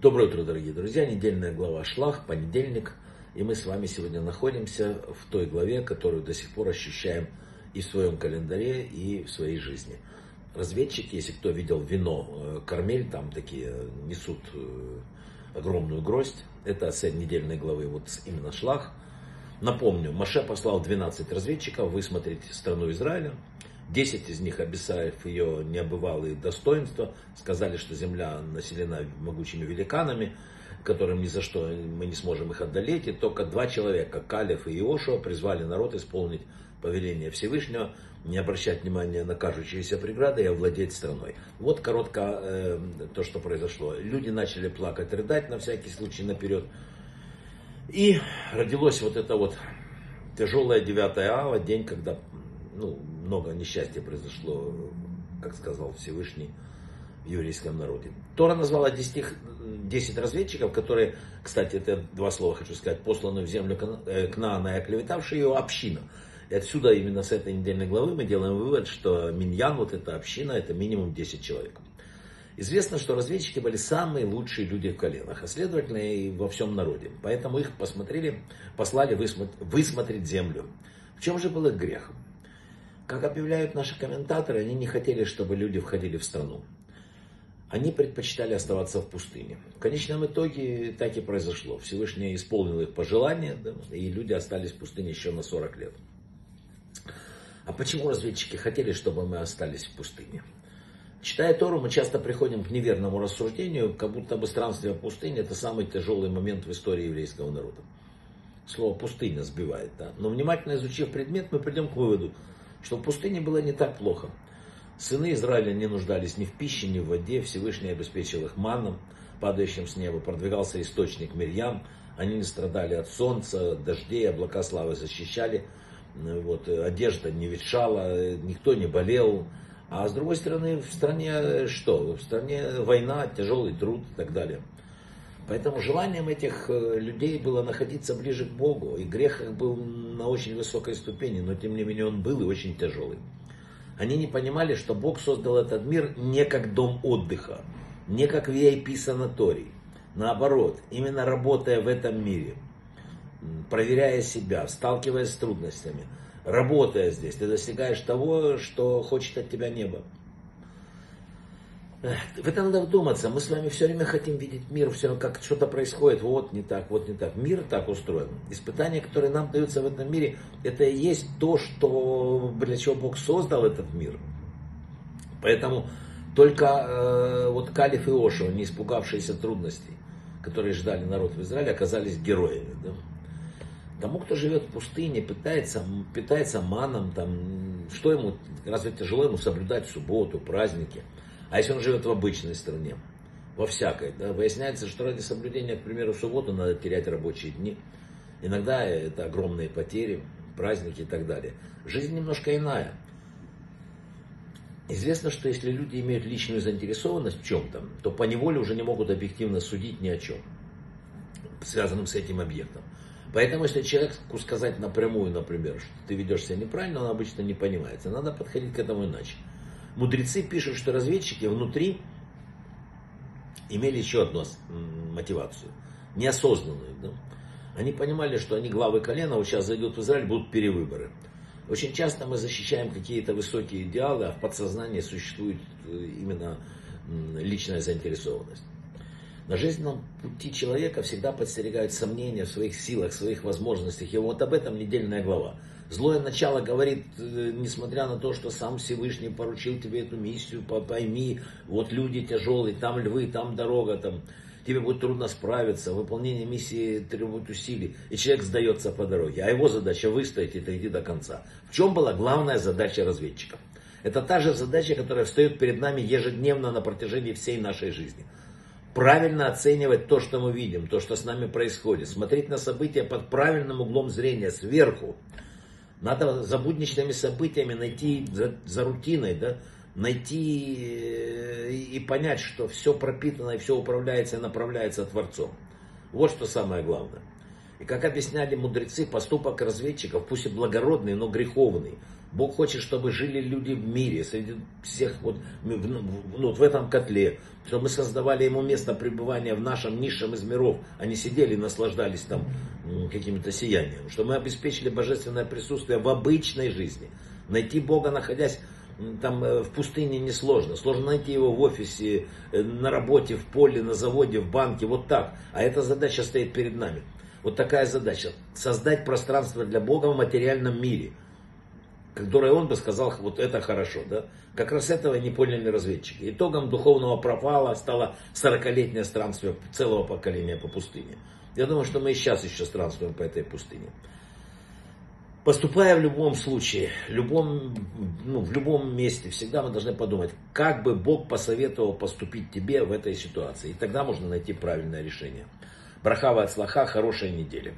Доброе утро, дорогие друзья. Недельная глава Шлах, понедельник. И мы с вами сегодня находимся в той главе, которую до сих пор ощущаем и в своем календаре, и в своей жизни. Разведчики, если кто видел вино, э, кармель, там такие несут э, огромную гроздь. Это цель недельной главы, вот именно Шлах. Напомню, Маше послал 12 разведчиков высмотреть страну Израиля. Десять из них, описав ее необывалые достоинства, сказали, что земля населена могучими великанами, которым ни за что мы не сможем их одолеть. И только два человека, Калев и Иошуа, призвали народ исполнить повеление Всевышнего, не обращать внимания на кажущиеся преграды и овладеть страной. Вот коротко э, то, что произошло. Люди начали плакать, рыдать на всякий случай наперед. И родилось вот это вот тяжелое 9 ава, день, когда ну, много несчастья произошло, как сказал Всевышний, в еврейском народе. Тора назвала 10, 10 разведчиков, которые, кстати, это два слова хочу сказать, посланы в землю э, Кнаана и оклеветавшие ее община. И отсюда, именно с этой недельной главы, мы делаем вывод, что Миньян, вот эта община, это минимум 10 человек. Известно, что разведчики были самые лучшие люди в коленах, а следовательно и во всем народе. Поэтому их посмотрели, послали высмотреть землю. В чем же был их грех? Как объявляют наши комментаторы, они не хотели, чтобы люди входили в страну. Они предпочитали оставаться в пустыне. В конечном итоге так и произошло. Всевышний исполнил их пожелания, да, и люди остались в пустыне еще на 40 лет. А почему разведчики хотели, чтобы мы остались в пустыне? Читая Тору, мы часто приходим к неверному рассуждению, как будто бы странствие в пустыне это самый тяжелый момент в истории еврейского народа. Слово пустыня сбивает, да. Но внимательно изучив предмет, мы придем к выводу, что в пустыне было не так плохо. Сыны Израиля не нуждались ни в пище, ни в воде, Всевышний обеспечил их маном, падающим с неба, продвигался источник Мирьям, они не страдали от солнца, дождей, облака славы защищали, вот, одежда не ветшала, никто не болел. А с другой стороны, в стране что? В стране война, тяжелый труд и так далее. Поэтому желанием этих э, людей было находиться ближе к Богу. И грех их был на очень высокой ступени, но тем не менее он был и очень тяжелый. Они не понимали, что Бог создал этот мир не как дом отдыха, не как VIP-санаторий. Наоборот, именно работая в этом мире, проверяя себя, сталкиваясь с трудностями, работая здесь, ты достигаешь того, что хочет от тебя небо. В это надо вдуматься. Мы с вами все время хотим видеть мир, все равно как что-то происходит, вот не так, вот не так. Мир так устроен. Испытания, которые нам даются в этом мире, это и есть то, что, для чего Бог создал этот мир. Поэтому только э, вот Калиф и Ошо, не испугавшиеся трудностей, которые ждали народ в Израиле, оказались героями. Да? Тому, кто живет в пустыне, питается, питается маном, там, что ему, разве тяжело ему соблюдать субботу, праздники – а если он живет в обычной стране, во всякой, да, выясняется, что ради соблюдения, к примеру, субботу надо терять рабочие дни. Иногда это огромные потери, праздники и так далее. Жизнь немножко иная. Известно, что если люди имеют личную заинтересованность в чем-то, то по неволе уже не могут объективно судить ни о чем, связанном с этим объектом. Поэтому, если человеку сказать напрямую, например, что ты ведешь себя неправильно, он обычно не понимает. Надо подходить к этому иначе. Мудрецы пишут, что разведчики внутри имели еще одну мотивацию, неосознанную. Да? Они понимали, что они главы колена, вот сейчас зайдут в Израиль, будут перевыборы. Очень часто мы защищаем какие-то высокие идеалы, а в подсознании существует э, именно личная заинтересованность. На жизненном пути человека всегда подстерегают сомнения в своих силах, в своих возможностях. И вот об этом недельная глава. Злое начало говорит, э, несмотря на то, что сам Всевышний поручил тебе эту миссию, пойми, вот люди тяжелые, там львы, там дорога, там тебе будет трудно справиться, выполнение миссии требует усилий, и человек сдается по дороге. А его задача выстоять и дойти до конца. В чем была главная задача разведчиков? Это та же задача, которая встает перед нами ежедневно на протяжении всей нашей жизни. Правильно оценивать то, что мы видим, то, что с нами происходит. Смотреть на события под правильным углом зрения, сверху. Надо за будничными событиями найти, за, за рутиной, да, найти э, и понять, что все пропитано и все управляется и направляется Творцом. Вот что самое главное. И как объясняли мудрецы, поступок разведчиков, пусть и благородный, но греховный, Бог хочет, чтобы жили люди в мире, среди всех вот, ну, в этом котле, чтобы мы создавали ему место пребывания в нашем низшем из миров, а не сидели и наслаждались там каким-то сиянием, чтобы мы обеспечили божественное присутствие в обычной жизни. Найти Бога, находясь там э, в пустыне несложно. Сложно найти его в офисе, э, на работе, в поле, на заводе, в банке, вот так. А эта задача стоит перед нами. Вот такая задача. Создать пространство для Бога в материальном мире. Которое он бы сказал, вот это хорошо. Да? Как раз этого не поняли разведчики. Итогом духовного пропала стало 40-летнее странствие целого поколения по пустыне. Я думаю, что мы и сейчас еще странствуем по этой пустыне. Поступая в любом случае, любом, ну, в любом месте, всегда мы должны подумать, как бы Бог посоветовал поступить тебе в этой ситуации. И тогда можно найти правильное решение. Брахава от слаха, хорошей недели.